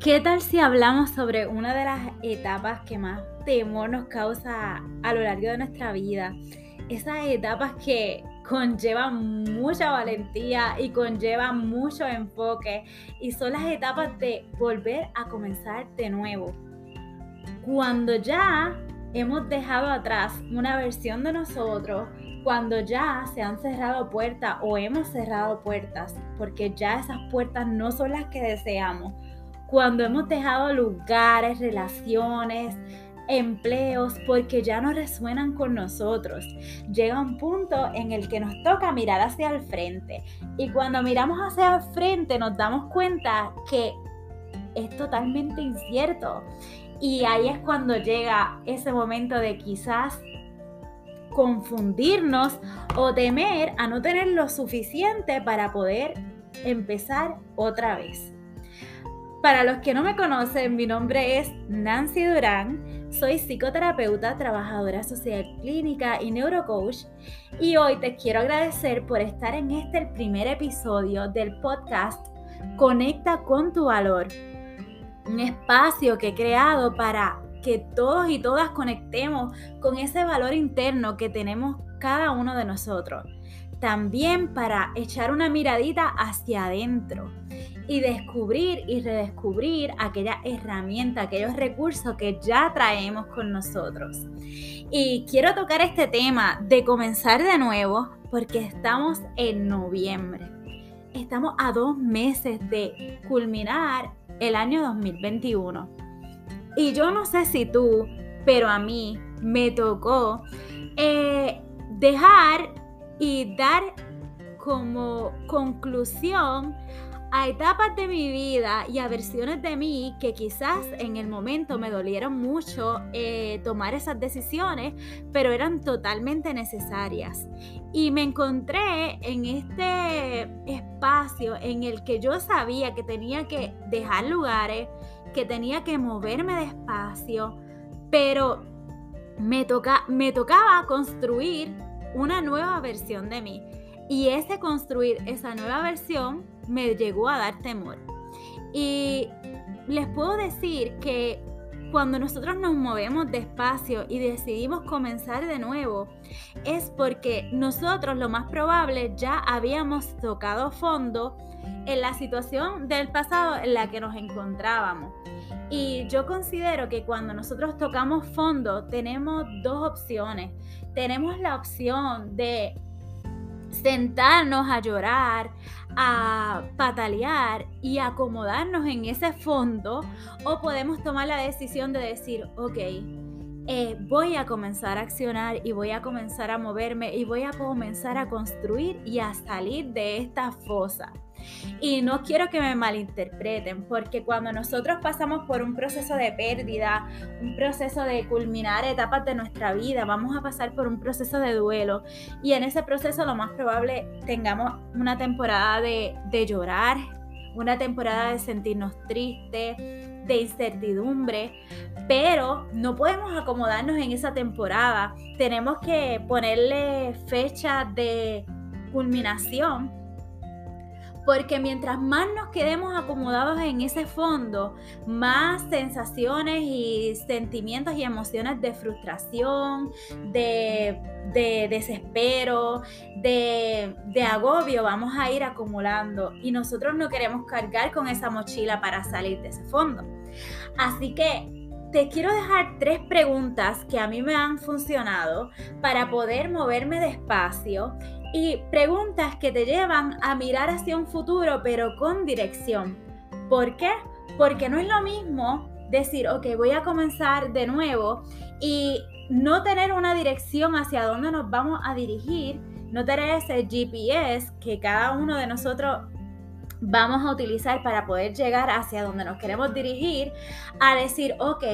¿Qué tal si hablamos sobre una de las etapas que más temor nos causa a lo largo de nuestra vida? Esas etapas que conllevan mucha valentía y conllevan mucho enfoque y son las etapas de volver a comenzar de nuevo. Cuando ya hemos dejado atrás una versión de nosotros, cuando ya se han cerrado puertas o hemos cerrado puertas, porque ya esas puertas no son las que deseamos, cuando hemos dejado lugares, relaciones, empleos porque ya no resuenan con nosotros. Llega un punto en el que nos toca mirar hacia el frente y cuando miramos hacia el frente nos damos cuenta que es totalmente incierto. Y ahí es cuando llega ese momento de quizás confundirnos o temer a no tener lo suficiente para poder empezar otra vez. Para los que no me conocen, mi nombre es Nancy Durán, soy psicoterapeuta, trabajadora social clínica y neurocoach y hoy te quiero agradecer por estar en este primer episodio del podcast Conecta con tu valor, un espacio que he creado para que todos y todas conectemos con ese valor interno que tenemos cada uno de nosotros. También para echar una miradita hacia adentro y descubrir y redescubrir aquella herramienta, aquellos recursos que ya traemos con nosotros. Y quiero tocar este tema de comenzar de nuevo porque estamos en noviembre. Estamos a dos meses de culminar el año 2021. Y yo no sé si tú, pero a mí me tocó eh, dejar y dar como conclusión a etapas de mi vida y a versiones de mí que quizás en el momento me dolieron mucho eh, tomar esas decisiones, pero eran totalmente necesarias. Y me encontré en este espacio en el que yo sabía que tenía que dejar lugares, que tenía que moverme despacio, pero me, toca, me tocaba construir una nueva versión de mí. Y ese construir esa nueva versión me llegó a dar temor. Y les puedo decir que cuando nosotros nos movemos despacio y decidimos comenzar de nuevo, es porque nosotros lo más probable ya habíamos tocado fondo en la situación del pasado en la que nos encontrábamos. Y yo considero que cuando nosotros tocamos fondo tenemos dos opciones. Tenemos la opción de sentarnos a llorar, a patalear y acomodarnos en ese fondo o podemos tomar la decisión de decir, ok, eh, voy a comenzar a accionar y voy a comenzar a moverme y voy a comenzar a construir y a salir de esta fosa. Y no quiero que me malinterpreten, porque cuando nosotros pasamos por un proceso de pérdida, un proceso de culminar etapas de nuestra vida, vamos a pasar por un proceso de duelo. Y en ese proceso lo más probable tengamos una temporada de, de llorar, una temporada de sentirnos tristes, de incertidumbre, pero no podemos acomodarnos en esa temporada. Tenemos que ponerle fecha de culminación porque mientras más nos quedemos acomodados en ese fondo, más sensaciones y sentimientos y emociones de frustración, de, desespero, de, de agobio vamos a ir acumulando y nosotros no queremos cargar con esa mochila para salir de ese fondo. Así que te quiero dejar tres preguntas que a mí me han funcionado para poder moverme despacio y preguntas que te llevan a mirar hacia un futuro pero con dirección. ¿Por qué? Porque no es lo mismo decir, ok, voy a comenzar de nuevo y no tener una dirección hacia dónde nos vamos a dirigir, no tener ese GPS que cada uno de nosotros vamos a utilizar para poder llegar hacia donde nos queremos dirigir, a decir, ok,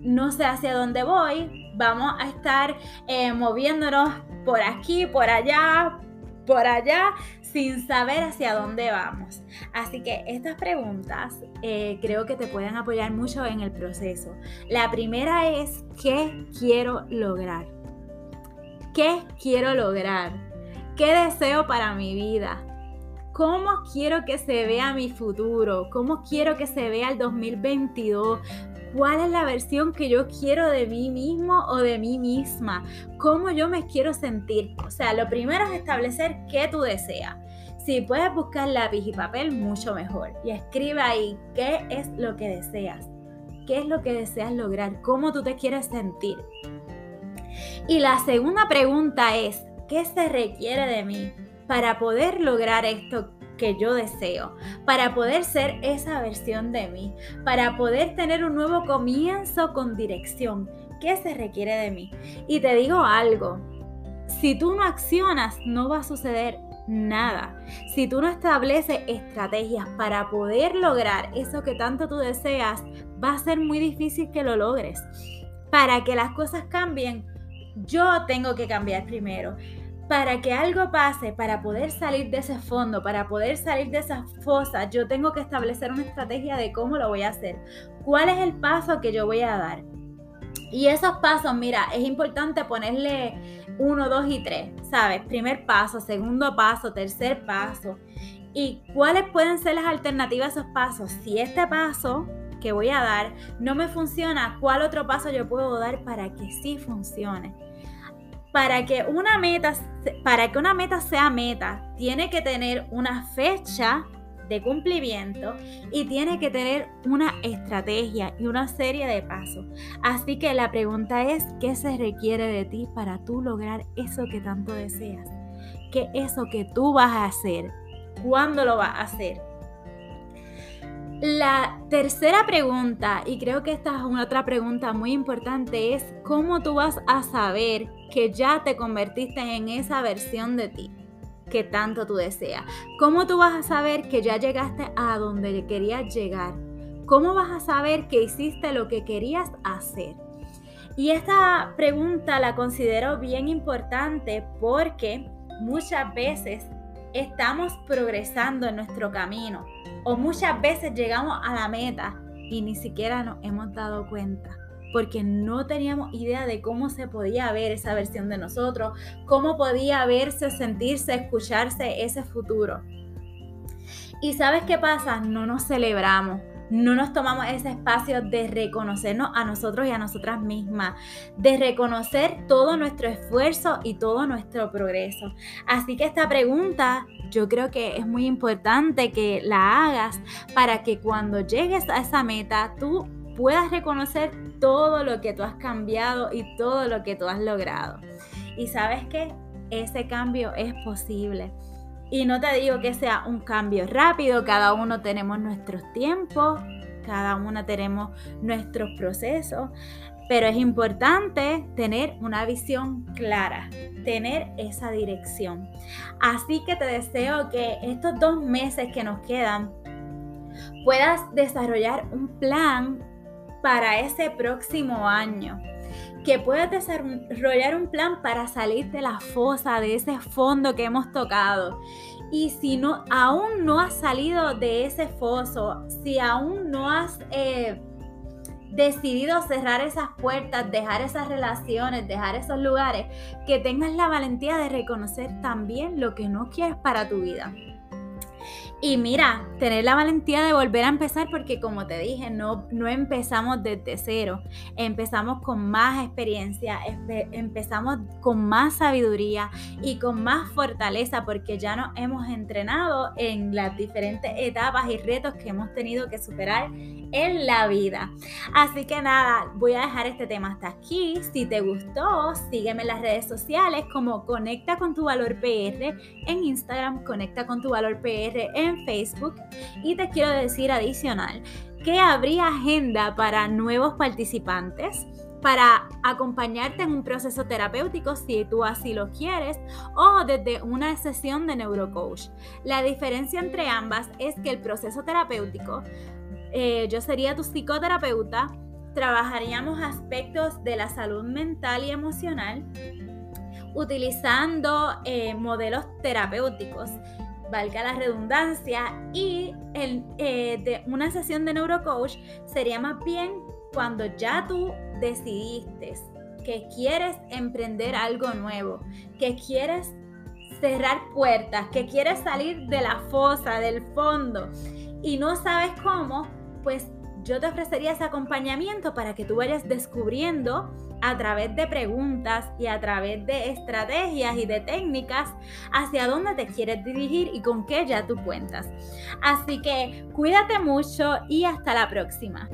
no sé hacia dónde voy, vamos a estar eh, moviéndonos por aquí, por allá, por allá, sin saber hacia dónde vamos. Así que estas preguntas eh, creo que te pueden apoyar mucho en el proceso. La primera es, ¿qué quiero lograr? ¿Qué quiero lograr? ¿Qué deseo para mi vida? cómo quiero que se vea mi futuro, cómo quiero que se vea el 2022, cuál es la versión que yo quiero de mí mismo o de mí misma, cómo yo me quiero sentir. O sea, lo primero es establecer qué tú deseas. Si puedes buscar lápiz y papel, mucho mejor. Y escribe ahí qué es lo que deseas, qué es lo que deseas lograr, cómo tú te quieres sentir. Y la segunda pregunta es, ¿qué se requiere de mí para poder lograr esto que yo deseo, para poder ser esa versión de mí, para poder tener un nuevo comienzo con dirección. ¿Qué se requiere de mí? Y te digo algo, si tú no accionas, no va a suceder nada. Si tú no estableces estrategias para poder lograr eso que tanto tú deseas, va a ser muy difícil que lo logres. Para que las cosas cambien, yo tengo que cambiar primero para que algo pase, para poder salir de ese fondo, para poder salir de esa fosa, yo tengo que establecer una estrategia de cómo lo voy a hacer. ¿Cuál es el paso que yo voy a dar? Y esos pasos, mira, es importante ponerle uno, dos y tres, ¿sabes? Primer paso, segundo paso, tercer paso. ¿Y cuáles pueden ser las alternativas a esos pasos? Si este paso que voy a dar no me funciona, ¿cuál otro paso yo puedo dar para que sí funcione? Para que una meta, para que una meta sea meta, tiene que tener una fecha de cumplimiento y tiene que tener una estrategia y una serie de pasos. Así que la pregunta es, ¿qué se requiere de ti para tú lograr eso que tanto deseas? ¿Qué es eso que tú vas a hacer? ¿Cuándo lo vas a hacer? La tercera pregunta, y creo que esta es una otra pregunta muy importante, es cómo tú vas a saber que ya te convertiste en esa versión de ti que tanto tú deseas. ¿Cómo tú vas a saber que ya llegaste a donde querías llegar? ¿Cómo vas a saber que hiciste lo que querías hacer? Y esta pregunta la considero bien importante porque muchas veces estamos progresando en nuestro camino o muchas veces llegamos a la meta y ni siquiera nos hemos dado cuenta porque no teníamos idea de cómo se podía ver esa versión de nosotros, cómo podía verse, sentirse, escucharse ese futuro. Y sabes qué pasa? No nos celebramos, no nos tomamos ese espacio de reconocernos a nosotros y a nosotras mismas, de reconocer todo nuestro esfuerzo y todo nuestro progreso. Así que esta pregunta yo creo que es muy importante que la hagas para que cuando llegues a esa meta tú puedas reconocer todo lo que tú has cambiado y todo lo que tú has logrado. Y sabes que ese cambio es posible. Y no te digo que sea un cambio rápido, cada uno tenemos nuestros tiempos, cada uno tenemos nuestros procesos, pero es importante tener una visión clara, tener esa dirección. Así que te deseo que estos dos meses que nos quedan puedas desarrollar un plan para ese próximo año que puedas desarrollar un plan para salir de la fosa, de ese fondo que hemos tocado. Y si no, aún no has salido de ese foso, si aún no has eh, decidido cerrar esas puertas, dejar esas relaciones, dejar esos lugares, que tengas la valentía de reconocer también lo que no quieres para tu vida. Y mira, tener la valentía de volver a empezar porque como te dije, no, no empezamos desde cero, empezamos con más experiencia, empezamos con más sabiduría y con más fortaleza porque ya nos hemos entrenado en las diferentes etapas y retos que hemos tenido que superar en la vida. Así que nada, voy a dejar este tema hasta aquí. Si te gustó, sígueme en las redes sociales como Conecta con tu Valor PR en Instagram, Conecta con tu Valor PR en Facebook. Y te quiero decir adicional que habría agenda para nuevos participantes para acompañarte en un proceso terapéutico si tú así lo quieres o desde una sesión de neurocoach. La diferencia entre ambas es que el proceso terapéutico eh, yo sería tu psicoterapeuta, trabajaríamos aspectos de la salud mental y emocional utilizando eh, modelos terapéuticos, valga la redundancia, y eh, de una sesión de neurocoach sería más bien cuando ya tú decidiste que quieres emprender algo nuevo, que quieres cerrar puertas, que quieres salir de la fosa, del fondo y no sabes cómo, pues yo te ofrecería ese acompañamiento para que tú vayas descubriendo a través de preguntas y a través de estrategias y de técnicas hacia dónde te quieres dirigir y con qué ya tú cuentas. Así que cuídate mucho y hasta la próxima.